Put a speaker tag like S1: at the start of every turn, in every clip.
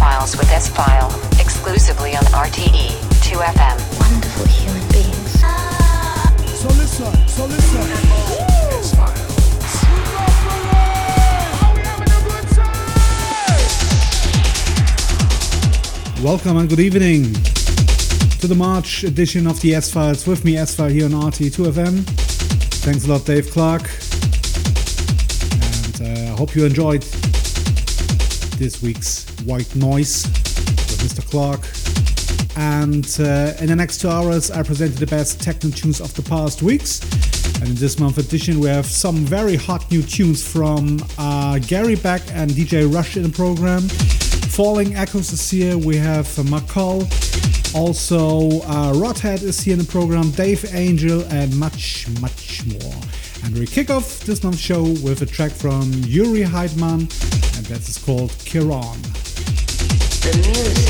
S1: S-Files with S-File, exclusively on RTE 2FM.
S2: Wonderful human beings.
S3: So listen, so listen. Welcome and good evening to the March edition of the S Files with me, S File, here on RT2FM. Thanks a lot, Dave Clarke. And I uh, hope you enjoyed this week's White Noise with Mr. Clarke. And uh, in the next two hours, I presented the best techno tunes of the past weeks. And in this month edition, we have some very hot new tunes from uh, Gary Beck and DJ Rush in the program. Falling Echoes is here. We have uh, McCall. Also, uh, Rødhåd is here in the program. Dave Angel and much, much more. And we kick off this month's show with a track from Juri Heidemann, and that is called Keron.
S2: The music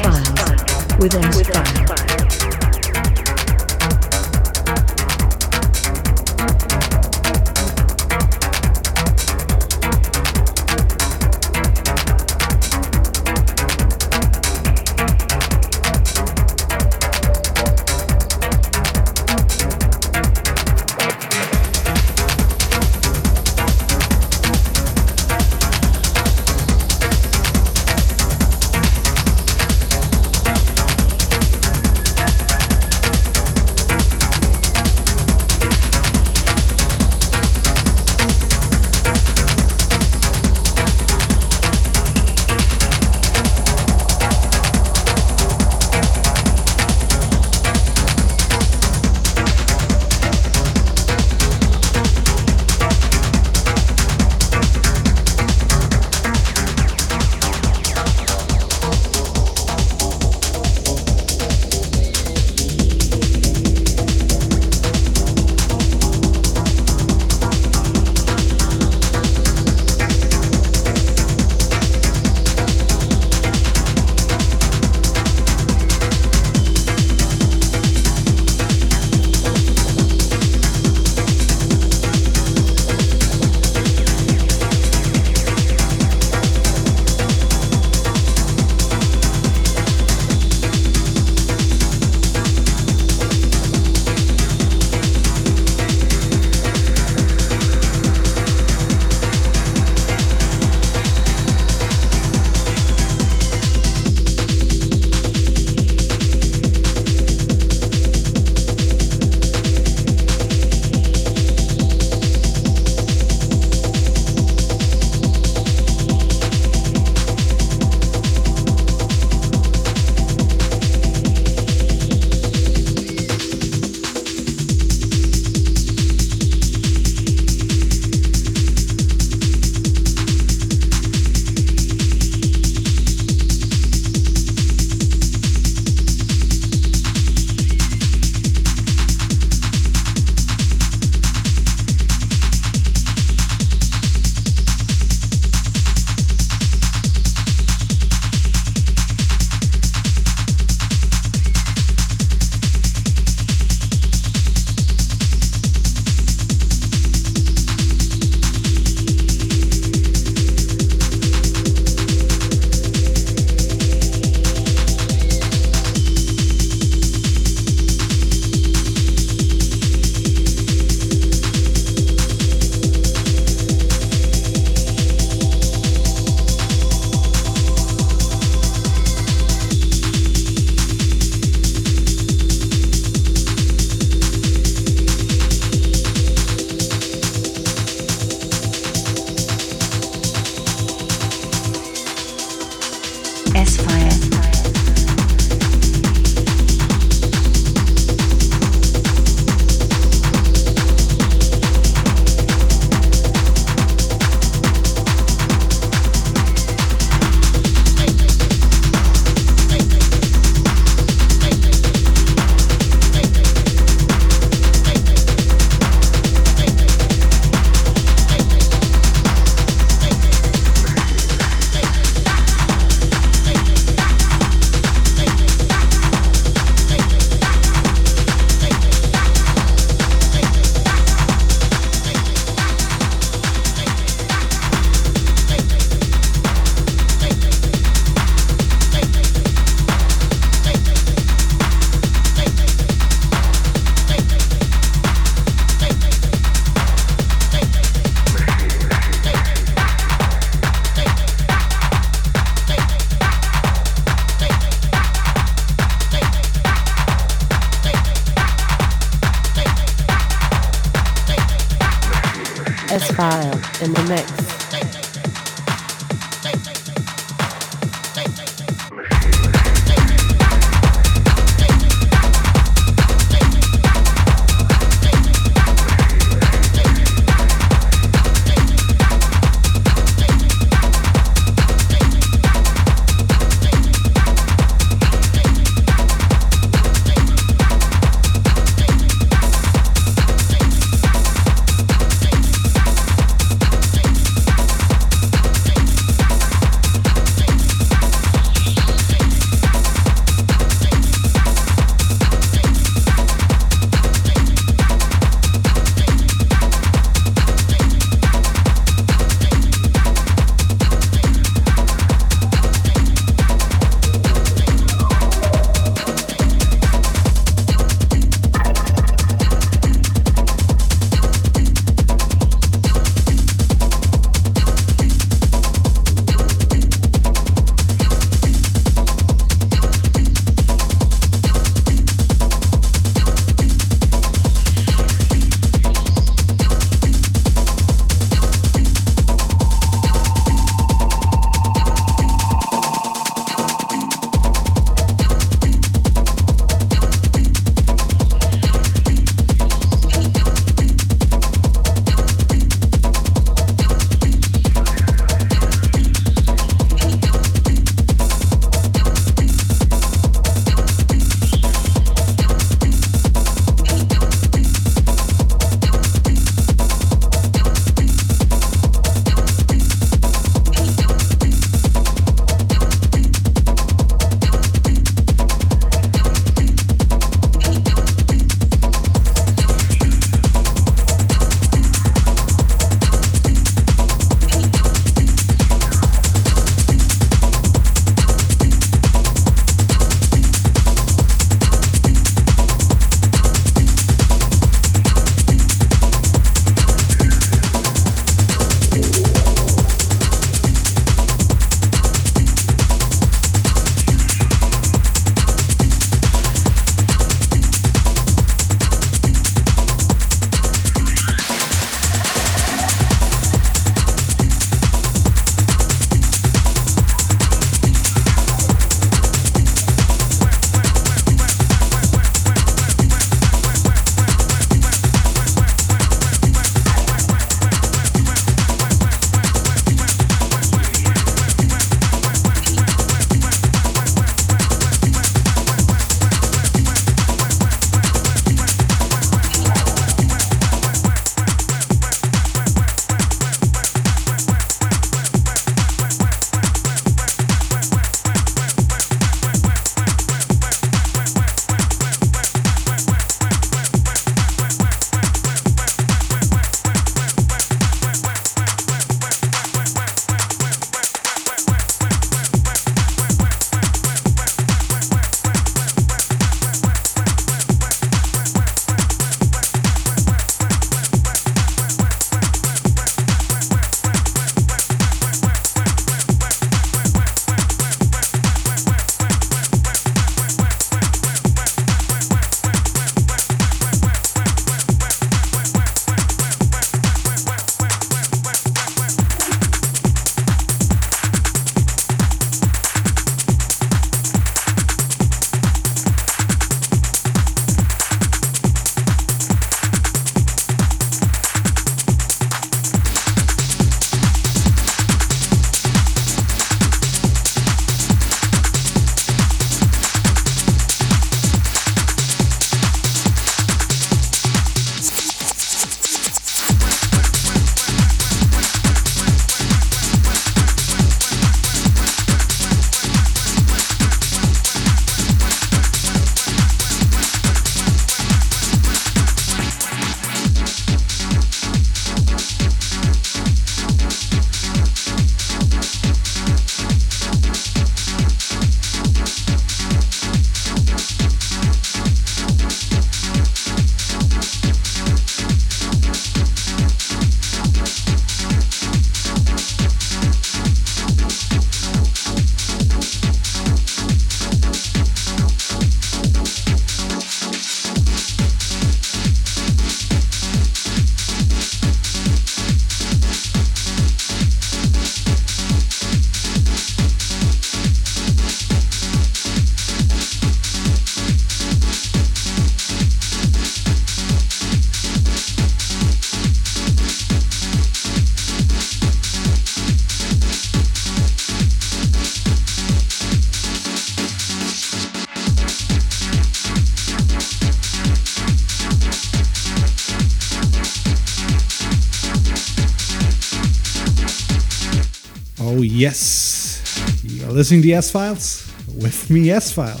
S3: Yes. You're listening to S Files with me, S File.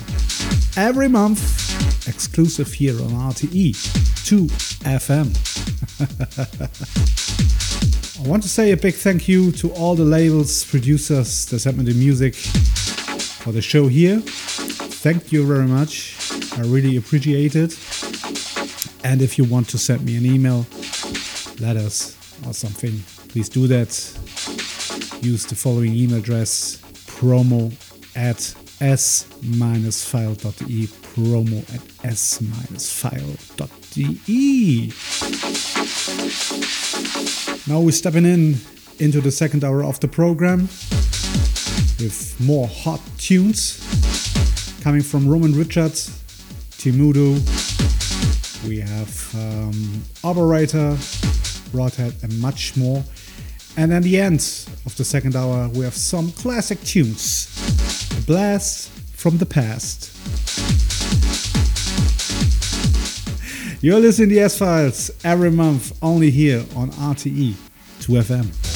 S3: Every month, exclusive here on RTE 2 FM. I want to say a big thank you to all the labels, producers that sent me the music for the show here. Thank you very much. I really appreciate it. And if you want to send me an email, letters or something, please do that. Use the following email address promo at s-file.de promo at s-file.de now we're stepping in into the second hour of the program with more hot tunes coming from Roman Richards, Temudo, we have um, Operator, Broadhead, and much more. And at the end of the second hour, we have some classic tunes. A blast from the past. You're listening to S Files every month, only here on RTE 2FM.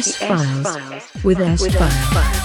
S2: S Files with S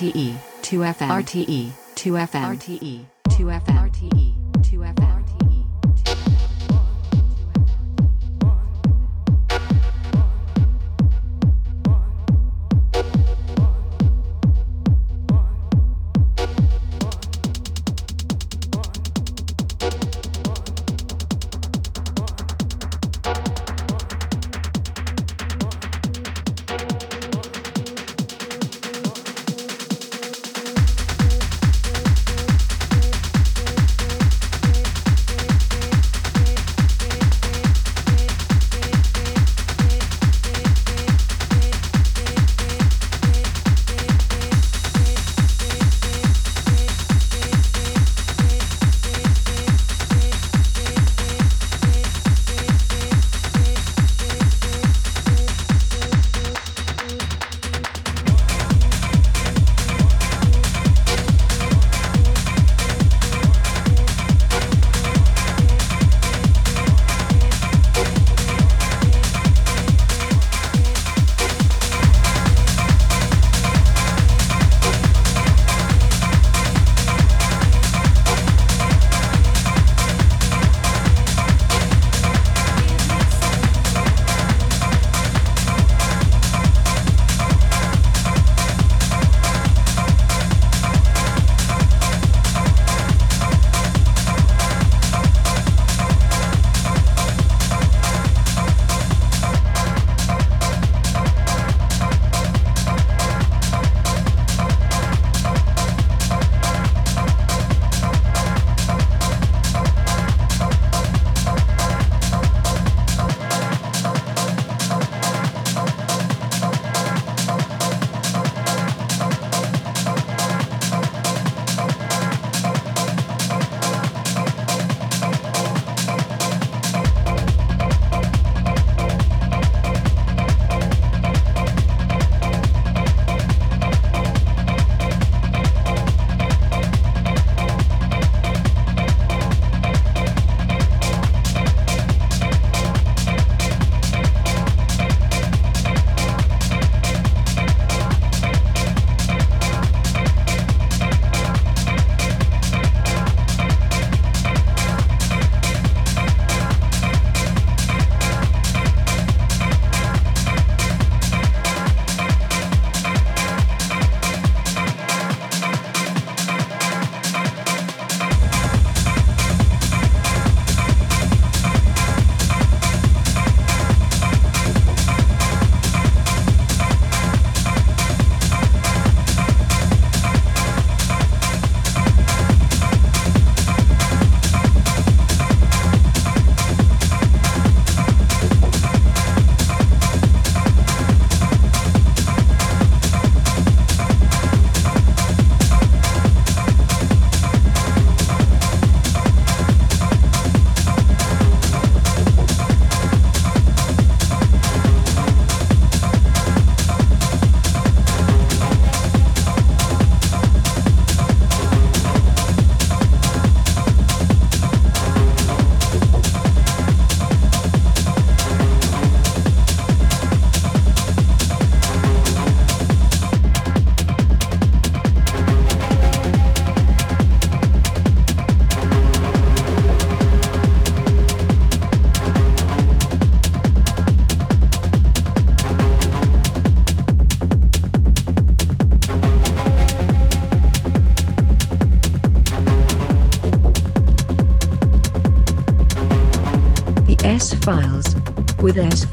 S1: RTE 2FM RTE 2FM RTE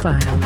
S4: with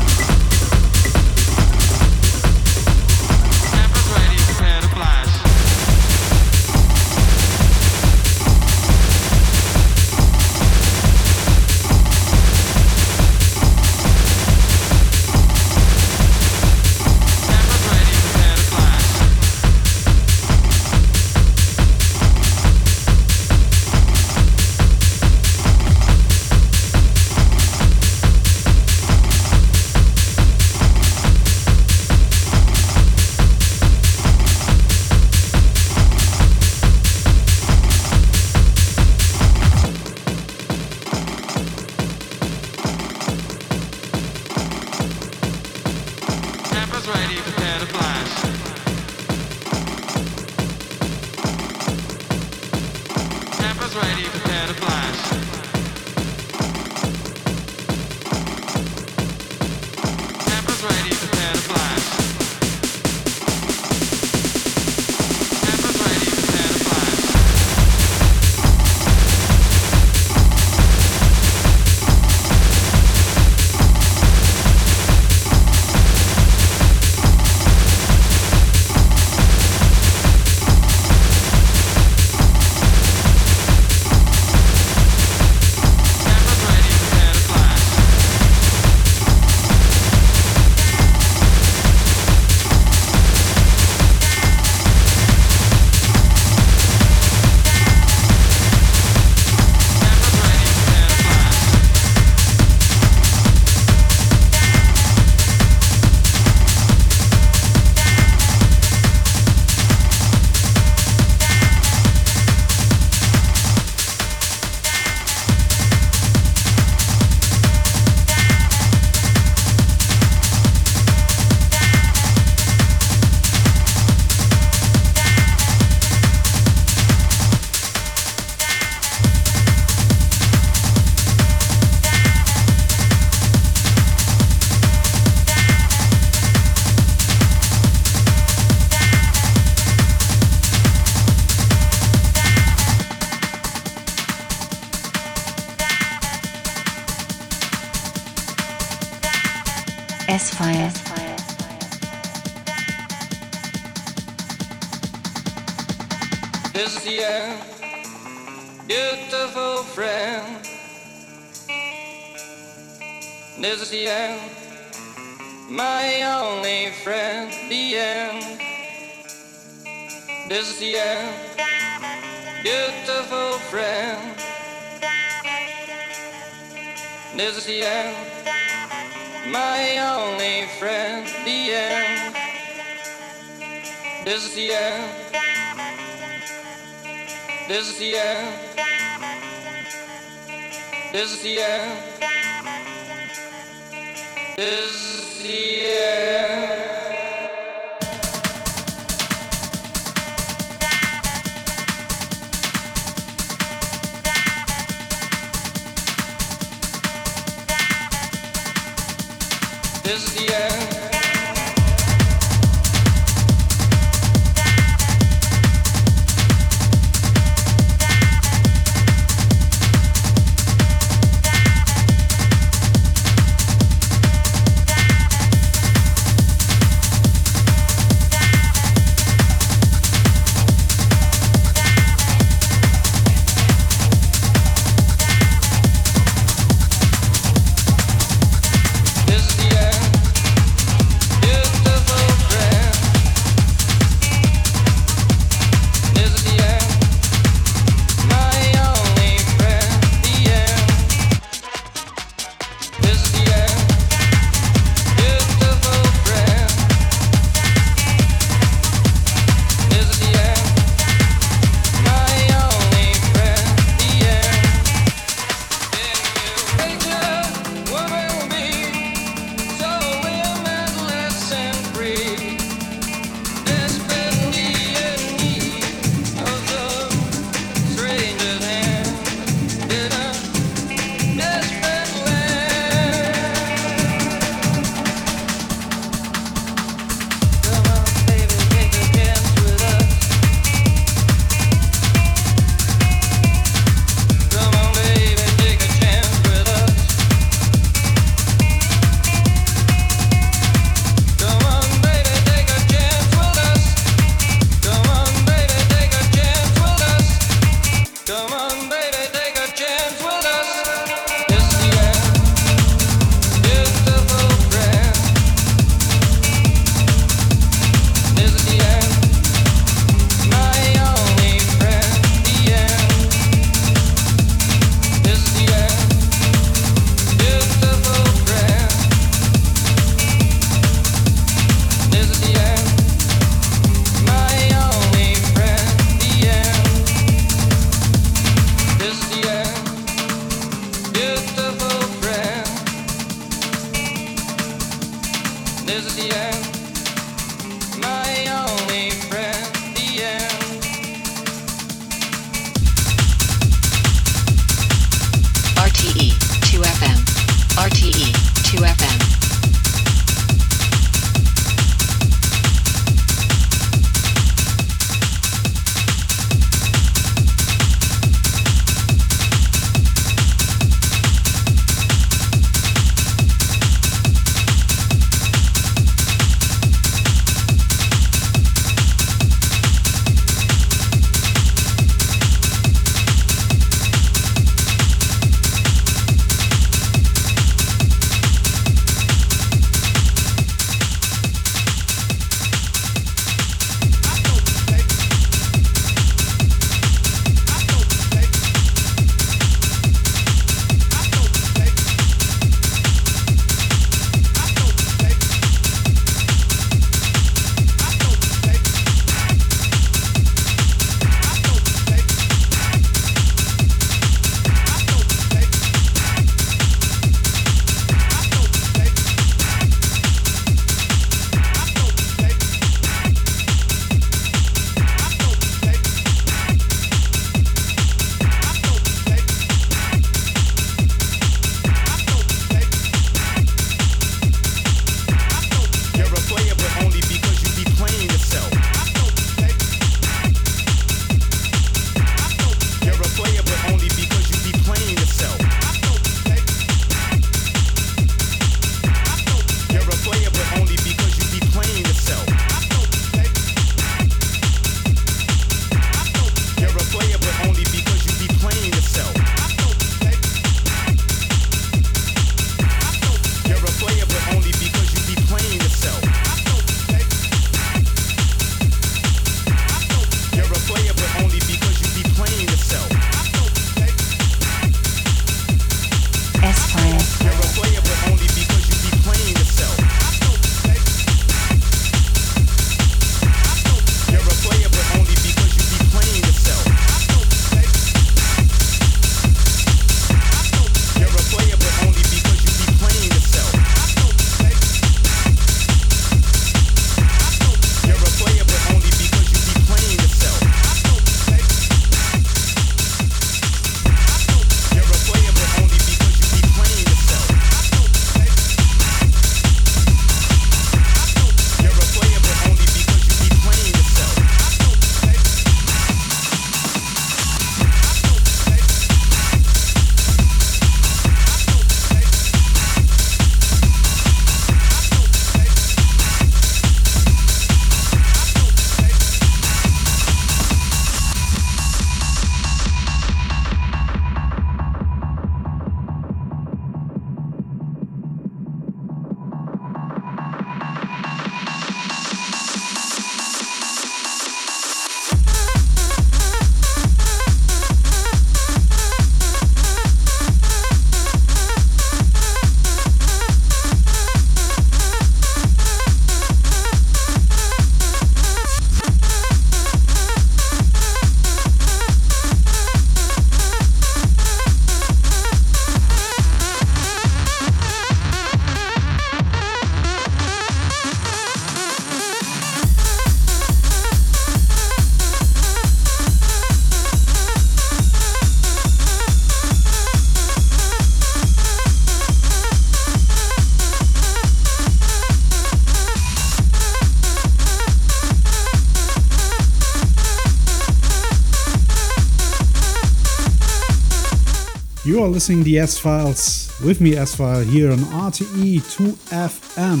S3: You are listening the S Files with me, S File, here on RTE 2FM.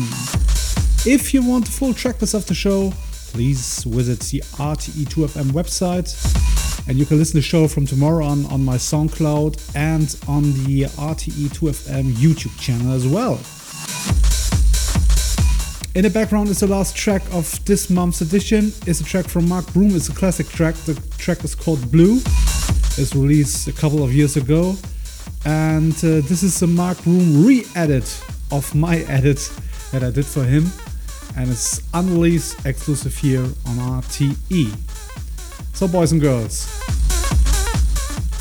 S3: If you want the full tracklist of the show, please visit the RTE 2FM website. And you can listen to the show from tomorrow on on my SoundCloud and on the RTE 2FM YouTube channel as well. In the background is the last track of this month's edition. It's a track from Mark Broom. It's a classic track. The track is called Blue. It's released a couple of years ago and uh, this is a Mark Broom re-edit of my edit that I did for him and it's unreleased exclusive here on RTE. So boys and girls,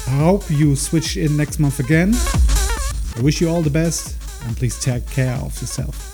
S3: I hope you switch in next month again. I wish you all the best and please take care of yourself.